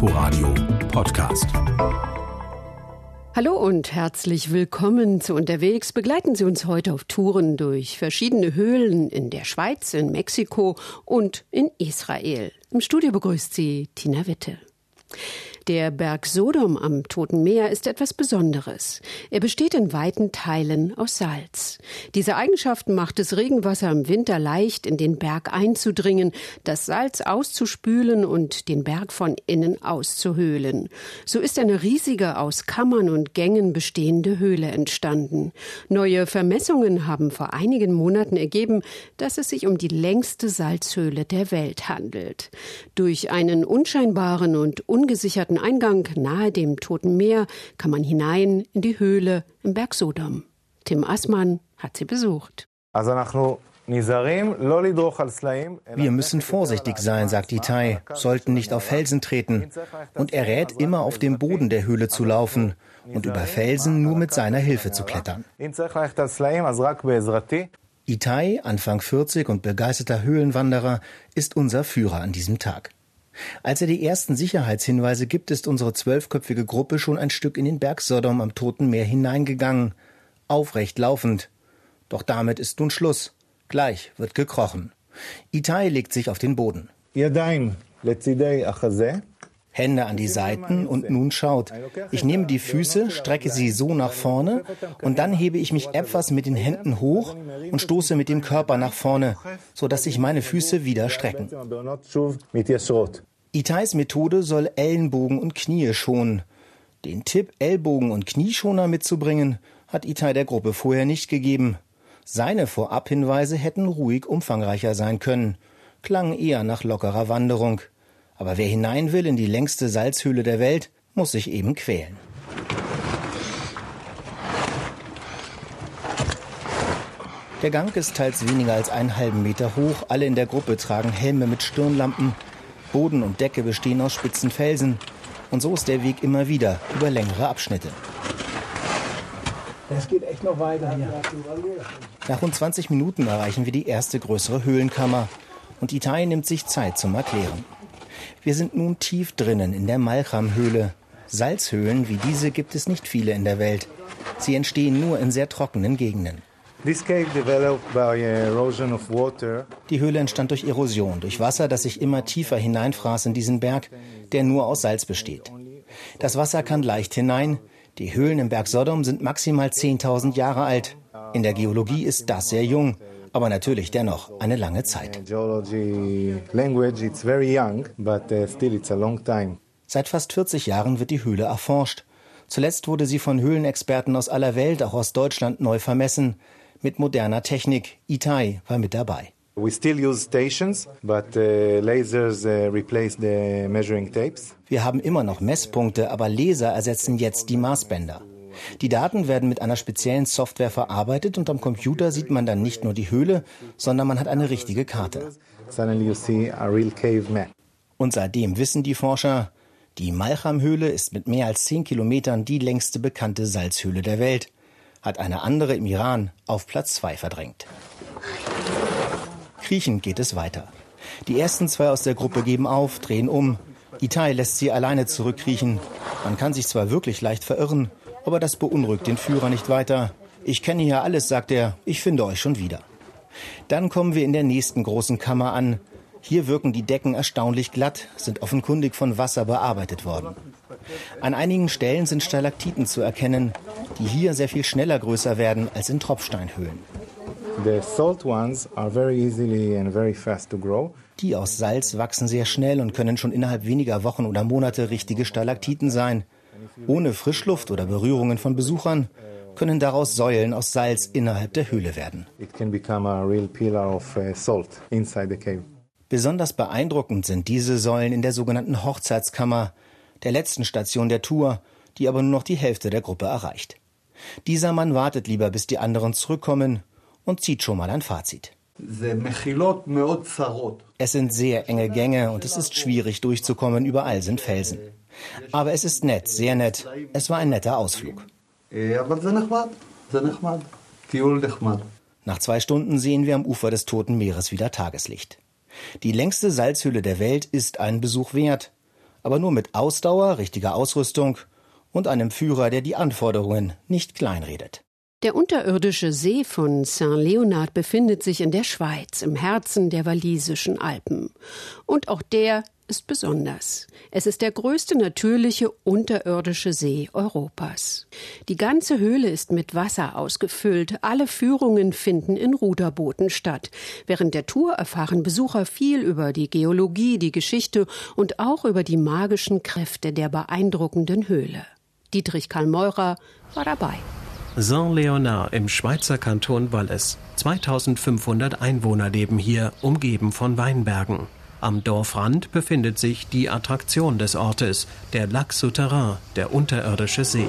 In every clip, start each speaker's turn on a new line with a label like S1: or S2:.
S1: Inforadio Podcast.
S2: Hallo und herzlich willkommen zu Unterwegs. Begleiten Sie uns heute auf Touren durch verschiedene Höhlen in der Schweiz, in Mexiko und in Israel. Im Studio begrüßt Sie Tina Witte. Der Berg Sodom am Toten Meer ist etwas Besonderes. Er besteht in weiten Teilen aus Salz. Diese Eigenschaft macht es Regenwasser im Winter leicht, in den Berg einzudringen, das Salz auszuspülen und den Berg von innen auszuhöhlen. So ist eine riesige, aus Kammern und Gängen bestehende Höhle entstanden. Neue Vermessungen haben vor einigen Monaten ergeben, dass es sich um die längste Salzhöhle der Welt handelt. Durch einen unscheinbaren und ungesicherten Eingang nahe dem Toten Meer kann man hinein in die Höhle im Berg Sodom. Tim Assmann hat sie besucht.
S3: Wir müssen vorsichtig sein, sagt Itai, sollten nicht auf Felsen treten. Und er rät immer auf dem Boden der Höhle zu laufen und über Felsen nur mit seiner Hilfe zu klettern. Itai, Anfang 40 und begeisterter Höhlenwanderer, ist unser Führer an diesem Tag. Als er die ersten Sicherheitshinweise gibt, ist unsere zwölfköpfige Gruppe schon ein Stück in den Berg Sodom am Toten Meer hineingegangen, aufrecht laufend. Doch damit ist nun Schluss. Gleich wird gekrochen. Itai legt sich auf den Boden. Hände an die Seiten und nun schaut. Ich nehme die Füße, strecke sie so nach vorne und dann hebe ich mich etwas mit den Händen hoch und stoße mit dem Körper nach vorne, sodass sich meine Füße wieder strecken. Itais Methode soll Ellenbogen und Knie schonen. Den Tipp, Ellbogen und Knieschoner mitzubringen, hat Itai der Gruppe vorher nicht gegeben. Seine Vorabhinweise hätten ruhig umfangreicher sein können, klangen eher nach lockerer Wanderung. Aber wer hinein will in die längste Salzhöhle der Welt, muss sich eben quälen. Der Gang ist teils weniger als einen halben Meter hoch. Alle in der Gruppe tragen Helme mit Stirnlampen. Boden und Decke bestehen aus spitzen Felsen. Und so ist der Weg immer wieder über längere Abschnitte.
S4: Es geht echt noch weiter hier.
S3: Nach rund 20 Minuten erreichen wir die erste größere Höhlenkammer. Und Itai nimmt sich Zeit zum Erklären. Wir sind nun tief drinnen in der Malcham-Höhle. Salzhöhlen wie diese gibt es nicht viele in der Welt. Sie entstehen nur in sehr trockenen Gegenden. Die Höhle entstand durch Erosion, durch Wasser, das sich immer tiefer hineinfraß in diesen Berg, der nur aus Salz besteht. Das Wasser kann leicht hinein. Die Höhlen im Berg Sodom sind maximal 10.000 Jahre alt. In der Geologie ist das sehr jung, aber natürlich dennoch eine lange Zeit. Uh, Seit fast 40 Jahren wird die Höhle erforscht. Zuletzt wurde sie von Höhlenexperten aus aller Welt, auch aus Deutschland, neu vermessen mit moderner Technik. Itai war mit dabei.
S5: We still use stations, but uh, lasers uh, replace the measuring tapes.
S3: Wir haben immer noch Messpunkte, aber Laser ersetzen jetzt die Maßbänder. Die Daten werden mit einer speziellen Software verarbeitet und am Computer sieht man dann nicht nur die Höhle, sondern man hat eine richtige Karte. Und seitdem wissen die Forscher, die Malcham-Höhle ist mit mehr als 10 Kilometern die längste bekannte Salzhöhle der Welt hat eine andere im Iran auf Platz 2 verdrängt. Kriechend geht es weiter. Die ersten zwei aus der Gruppe geben auf, drehen um. Itai lässt sie alleine zurückkriechen. Man kann sich zwar wirklich leicht verirren, aber das beunruhigt den Führer nicht weiter. Ich kenne hier alles, sagt er, ich finde euch schon wieder. Dann kommen wir in der nächsten großen Kammer an. Hier wirken die Decken erstaunlich glatt, sind offenkundig von Wasser bearbeitet worden. An einigen Stellen sind Stalaktiten zu erkennen, die hier sehr viel schneller größer werden als in Tropfsteinhöhlen. Die aus Salz wachsen sehr schnell und können schon innerhalb weniger Wochen oder Monate richtige Stalaktiten sein. Ohne Frischluft oder Berührungen von Besuchern können daraus Säulen aus Salz innerhalb der Höhle werden. Besonders beeindruckend sind diese Säulen in der sogenannten Hochzeitskammer, der letzten Station der Tour, die aber nur noch die Hälfte der Gruppe erreicht. Dieser Mann wartet lieber, bis die anderen zurückkommen und zieht schon mal ein Fazit. Es sind sehr enge Gänge und es ist schwierig durchzukommen, überall sind Felsen. Aber es ist nett, sehr nett. Es war ein netter Ausflug. Nach zwei Stunden sehen wir am Ufer des Toten Meeres wieder Tageslicht. Die längste Salzhöhle der Welt ist einen Besuch wert, aber nur mit Ausdauer, richtiger Ausrüstung und einem Führer, der die Anforderungen nicht kleinredet.
S2: Der unterirdische See von Saint-Leonard befindet sich in der Schweiz, im Herzen der walisischen Alpen. Und auch der ist besonders. Es ist der größte natürliche unterirdische See Europas. Die ganze Höhle ist mit Wasser ausgefüllt. Alle Führungen finden in Ruderbooten statt. Während der Tour erfahren Besucher viel über die Geologie, die Geschichte und auch über die magischen Kräfte der beeindruckenden Höhle. Dietrich Karl Meurer war dabei.
S4: Saint-Léonard im Schweizer Kanton Wallis. 2500 Einwohner leben hier, umgeben von Weinbergen. Am Dorfrand befindet sich die Attraktion des Ortes, der Lac Souterrain, der unterirdische See.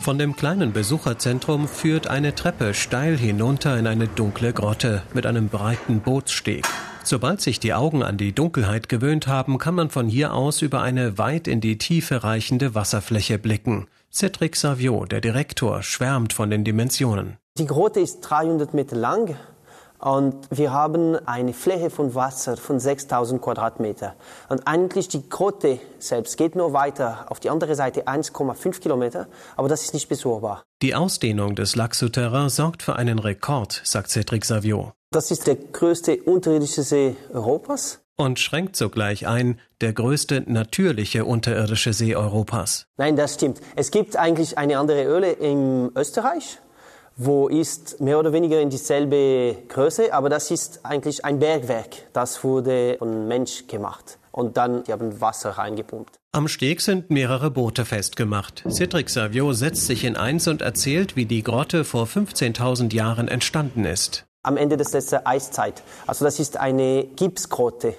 S4: Von dem kleinen Besucherzentrum führt eine Treppe steil hinunter in eine dunkle Grotte mit einem breiten Bootssteg. Sobald sich die Augen an die Dunkelheit gewöhnt haben, kann man von hier aus über eine weit in die Tiefe reichende Wasserfläche blicken. Cedric Savio, der Direktor, schwärmt von den Dimensionen.
S6: Die Grotte ist 300 Meter lang und wir haben eine Fläche von Wasser von 6000 Quadratmeter. Und eigentlich die Grotte selbst geht nur weiter auf die andere Seite 1,5 Kilometer, aber das ist nicht besuchbar.
S4: Die Ausdehnung des Lac Souterrain sorgt für einen Rekord, sagt Cedric Savio.
S6: Das ist der größte unterirdische See Europas.
S4: Und schränkt sogleich ein, der größte natürliche unterirdische See Europas.
S6: Nein, das stimmt. Es gibt eigentlich eine andere Öle in Österreich wo ist mehr oder weniger in dieselbe Größe, aber das ist eigentlich ein Bergwerk. Das wurde von Mensch gemacht. Und dann die haben Wasser reingepumpt.
S4: Am Steg sind mehrere Boote festgemacht. Cedric Savio setzt sich in eins und erzählt, wie die Grotte vor 15.000 Jahren entstanden ist.
S6: Am Ende des letzten Eiszeit. Also das ist eine Gipsgrotte.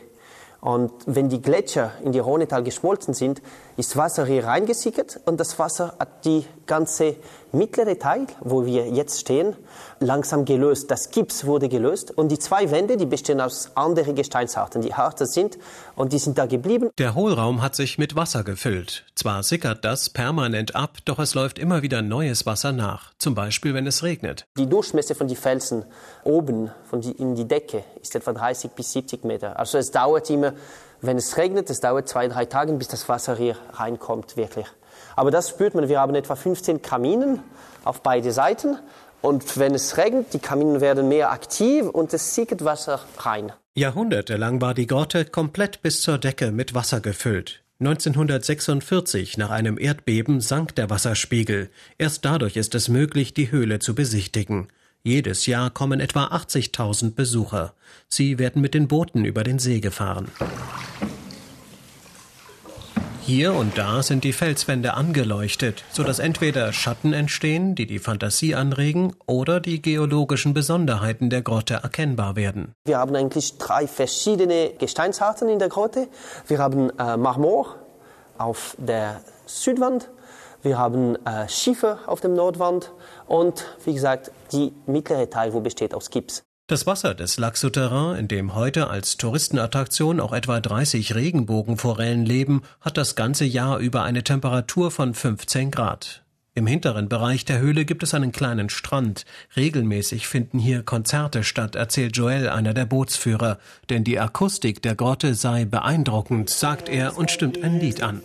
S6: Und wenn die Gletscher in die Rhonetal geschmolzen sind, ist Wasser hier reingesickert und das Wasser hat die ganze mittlere Teil, wo wir jetzt stehen, langsam gelöst. Das Gips wurde gelöst und die zwei Wände, die bestehen aus anderen Gesteinsarten, die harter sind und die sind da geblieben.
S4: Der Hohlraum hat sich mit Wasser gefüllt. Zwar sickert das permanent ab, doch es läuft immer wieder neues Wasser nach. Zum Beispiel, wenn es regnet.
S6: Die Durchmesser von den Felsen oben von die, in die Decke ist etwa 30 bis 70 Meter. Also es dauert immer wenn es regnet, es dauert zwei, drei Tage, bis das Wasser hier reinkommt, wirklich. Aber das spürt man. Wir haben etwa 15 Kaminen auf beide Seiten. Und wenn es regnet, die Kaminen werden mehr aktiv und es sickert Wasser rein.
S4: Jahrhundertelang war die Grotte komplett bis zur Decke mit Wasser gefüllt. 1946, nach einem Erdbeben, sank der Wasserspiegel. Erst dadurch ist es möglich, die Höhle zu besichtigen. Jedes Jahr kommen etwa 80.000 Besucher. Sie werden mit den Booten über den See gefahren. Hier und da sind die Felswände angeleuchtet, so dass entweder Schatten entstehen, die die Fantasie anregen, oder die geologischen Besonderheiten der Grotte erkennbar werden.
S6: Wir haben eigentlich drei verschiedene Gesteinsarten in der Grotte. Wir haben äh, Marmor auf der Südwand, wir haben äh, Schiefer auf dem Nordwand und wie gesagt, die mittlere Teil, wo besteht aus Gips.
S4: Das Wasser des Lac Souterrain, in dem heute als Touristenattraktion auch etwa 30 Regenbogenforellen leben, hat das ganze Jahr über eine Temperatur von 15 Grad. Im hinteren Bereich der Höhle gibt es einen kleinen Strand. Regelmäßig finden hier Konzerte statt, erzählt Joel, einer der Bootsführer. Denn die Akustik der Grotte sei beeindruckend, sagt er und stimmt ein Lied an.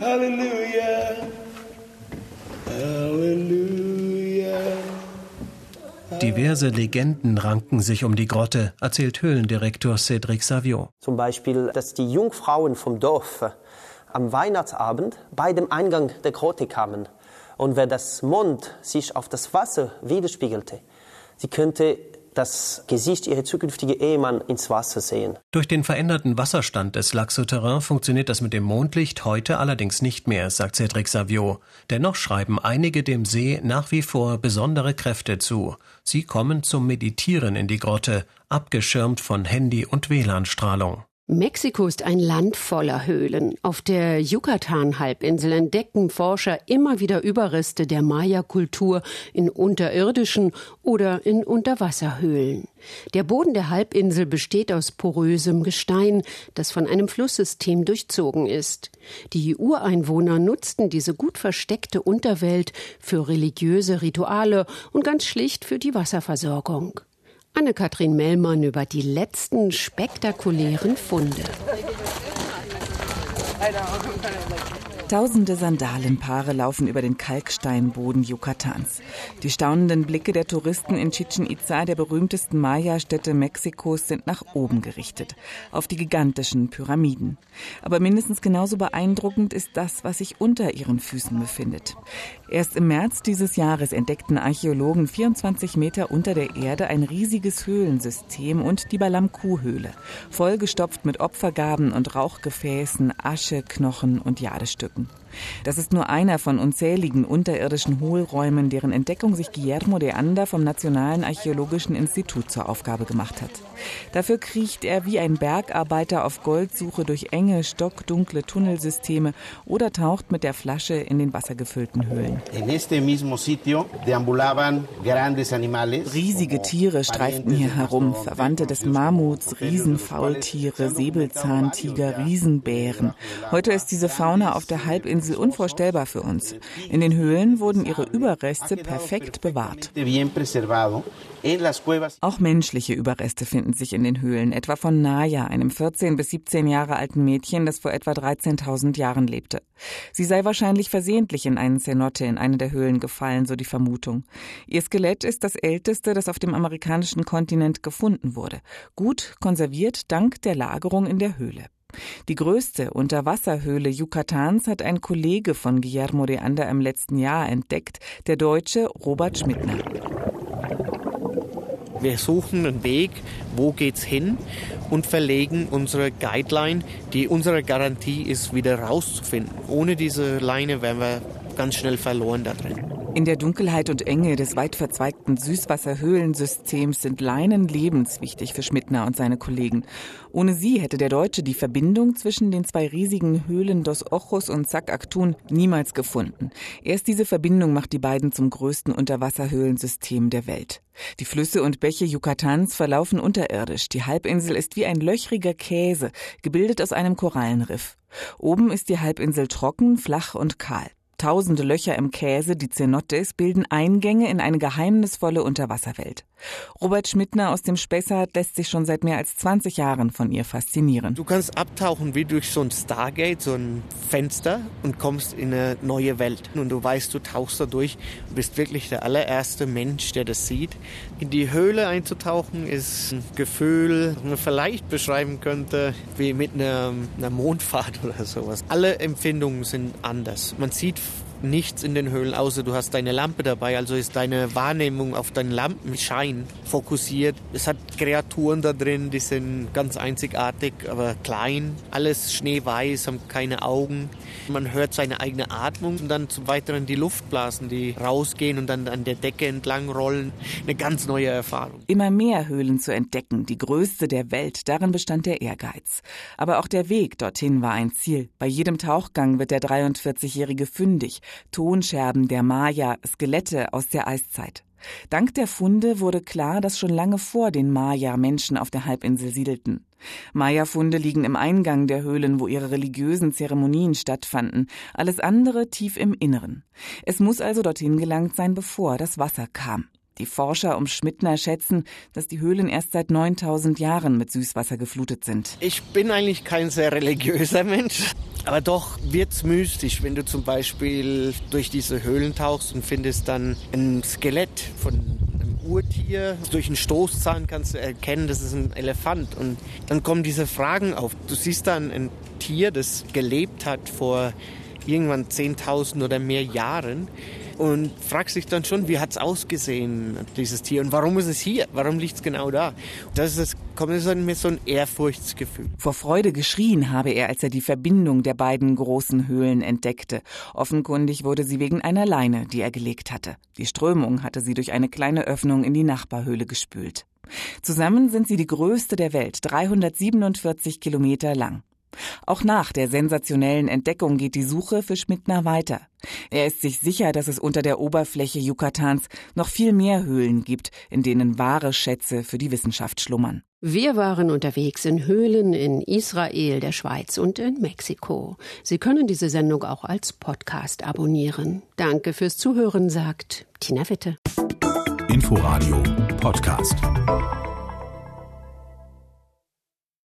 S4: Hallelujah. Diverse Legenden ranken sich um die Grotte, erzählt Höhlendirektor Cédric Savio.
S6: Zum Beispiel, dass die Jungfrauen vom Dorf am Weihnachtsabend bei dem Eingang der Grotte kamen. Und wenn das Mond sich auf das Wasser widerspiegelte, sie könnte das Gesicht ihrer zukünftigen Ehemann ins Wasser sehen.
S4: Durch den veränderten Wasserstand des Lac Souterrain funktioniert das mit dem Mondlicht heute allerdings nicht mehr, sagt Cedric Savio. Dennoch schreiben einige dem See nach wie vor besondere Kräfte zu. Sie kommen zum Meditieren in die Grotte, abgeschirmt von Handy- und WLAN-Strahlung.
S2: Mexiko ist ein Land voller Höhlen. Auf der Yucatan-Halbinsel entdecken Forscher immer wieder Überreste der Maya-Kultur in unterirdischen oder in Unterwasserhöhlen. Der Boden der Halbinsel besteht aus porösem Gestein, das von einem Flusssystem durchzogen ist. Die Ureinwohner nutzten diese gut versteckte Unterwelt für religiöse Rituale und ganz schlicht für die Wasserversorgung. Anne-Kathrin Mellmann über die letzten spektakulären Funde.
S7: Tausende Sandalenpaare laufen über den Kalksteinboden Yucatans. Die staunenden Blicke der Touristen in Chichen Itza, der berühmtesten Maya-Stätte Mexikos, sind nach oben gerichtet, auf die gigantischen Pyramiden. Aber mindestens genauso beeindruckend ist das, was sich unter ihren Füßen befindet. Erst im März dieses Jahres entdeckten Archäologen 24 Meter unter der Erde ein riesiges Höhlensystem und die Balamku-Höhle, vollgestopft mit Opfergaben und Rauchgefäßen, Asche, Knochen und Jadestücken. Garten. Das ist nur einer von unzähligen unterirdischen Hohlräumen, deren Entdeckung sich Guillermo de Anda vom Nationalen Archäologischen Institut zur Aufgabe gemacht hat. Dafür kriecht er wie ein Bergarbeiter auf Goldsuche durch enge, stockdunkle Tunnelsysteme oder taucht mit der Flasche in den wassergefüllten Höhlen. Riesige Tiere streiften hier herum, Verwandte des Mammuts, Riesenfaultiere, Säbelzahntiger, Riesenbären. Heute ist diese Fauna auf der Halbinsel unvorstellbar für uns. In den Höhlen wurden ihre Überreste perfekt bewahrt. Auch menschliche Überreste finden sich in den Höhlen, etwa von Naya, einem 14 bis 17 Jahre alten Mädchen, das vor etwa 13.000 Jahren lebte. Sie sei wahrscheinlich versehentlich in einen Cenote in eine der Höhlen gefallen, so die Vermutung. Ihr Skelett ist das älteste, das auf dem amerikanischen Kontinent gefunden wurde, gut konserviert dank der Lagerung in der Höhle. Die größte Unterwasserhöhle Yucatans hat ein Kollege von Guillermo de Anda im letzten Jahr entdeckt, der Deutsche Robert Schmidtner.
S8: Wir suchen einen Weg, wo geht's hin und verlegen unsere Guideline, die unsere Garantie ist, wieder rauszufinden. Ohne diese Leine wären wir ganz schnell verloren da drin.
S7: In der Dunkelheit und Enge des weit verzweigten Süßwasserhöhlensystems sind Leinen lebenswichtig für Schmidtner und seine Kollegen. Ohne sie hätte der Deutsche die Verbindung zwischen den zwei riesigen Höhlen Dos Ojos und Sac-Actun niemals gefunden. Erst diese Verbindung macht die beiden zum größten Unterwasserhöhlensystem der Welt. Die Flüsse und Bäche Yucatans verlaufen unterirdisch. Die Halbinsel ist wie ein löchriger Käse, gebildet aus einem Korallenriff. Oben ist die Halbinsel trocken, flach und kahl. Tausende Löcher im Käse, die Cenotes, bilden Eingänge in eine geheimnisvolle Unterwasserwelt. Robert Schmidtner aus dem Spessart lässt sich schon seit mehr als 20 Jahren von ihr faszinieren.
S8: Du kannst abtauchen wie durch so ein Stargate, so ein Fenster und kommst in eine neue Welt. Und du weißt, du tauchst da durch und bist wirklich der allererste Mensch, der das sieht. In die Höhle einzutauchen ist ein Gefühl, das man vielleicht beschreiben könnte, wie mit einer, einer Mondfahrt oder sowas. Alle Empfindungen sind anders. Man sieht nichts in den Höhlen, außer du hast deine Lampe dabei. Also ist deine Wahrnehmung auf deinen Lampenschein fokussiert. Es hat Kreaturen da drin, die sind ganz einzigartig, aber klein. Alles schneeweiß, haben keine Augen. Man hört seine eigene Atmung und dann zum Weiteren die Luftblasen, die rausgehen und dann an der Decke entlang rollen. Eine ganz neue Erfahrung.
S7: Immer mehr Höhlen zu entdecken, die größte der Welt, darin bestand der Ehrgeiz. Aber auch der Weg dorthin war ein Ziel. Bei jedem Tauchgang wird der 43-Jährige fündig. Tonscherben der Maya, Skelette aus der Eiszeit. Dank der Funde wurde klar, dass schon lange vor den Maya Menschen auf der Halbinsel siedelten. Maya-Funde liegen im Eingang der Höhlen, wo ihre religiösen Zeremonien stattfanden, alles andere tief im Inneren. Es muss also dorthin gelangt sein, bevor das Wasser kam. Die Forscher um Schmidtner schätzen, dass die Höhlen erst seit 9000 Jahren mit Süßwasser geflutet sind.
S8: Ich bin eigentlich kein sehr religiöser Mensch, aber doch wird's mystisch, wenn du zum Beispiel durch diese Höhlen tauchst und findest dann ein Skelett von einem Urtier. Durch einen Stoßzahn kannst du erkennen, das ist ein Elefant. Und dann kommen diese Fragen auf. Du siehst dann ein Tier, das gelebt hat vor irgendwann 10.000 oder mehr Jahren und fragst dich dann schon, wie hat's ausgesehen, dieses Tier, und warum ist es hier? Warum liegt's genau da? Das ist, kommt so mit so ein Ehrfurchtsgefühl.
S7: Vor Freude geschrien habe er, als er die Verbindung der beiden großen Höhlen entdeckte. Offenkundig wurde sie wegen einer Leine, die er gelegt hatte. Die Strömung hatte sie durch eine kleine Öffnung in die Nachbarhöhle gespült. Zusammen sind sie die größte der Welt, 347 Kilometer lang. Auch nach der sensationellen Entdeckung geht die Suche für Schmidtner weiter. Er ist sich sicher, dass es unter der Oberfläche Yucatans noch viel mehr Höhlen gibt, in denen wahre Schätze für die Wissenschaft schlummern.
S2: Wir waren unterwegs in Höhlen in Israel, der Schweiz und in Mexiko. Sie können diese Sendung auch als Podcast abonnieren. Danke fürs Zuhören, sagt Tina Witte.
S1: Inforadio Podcast.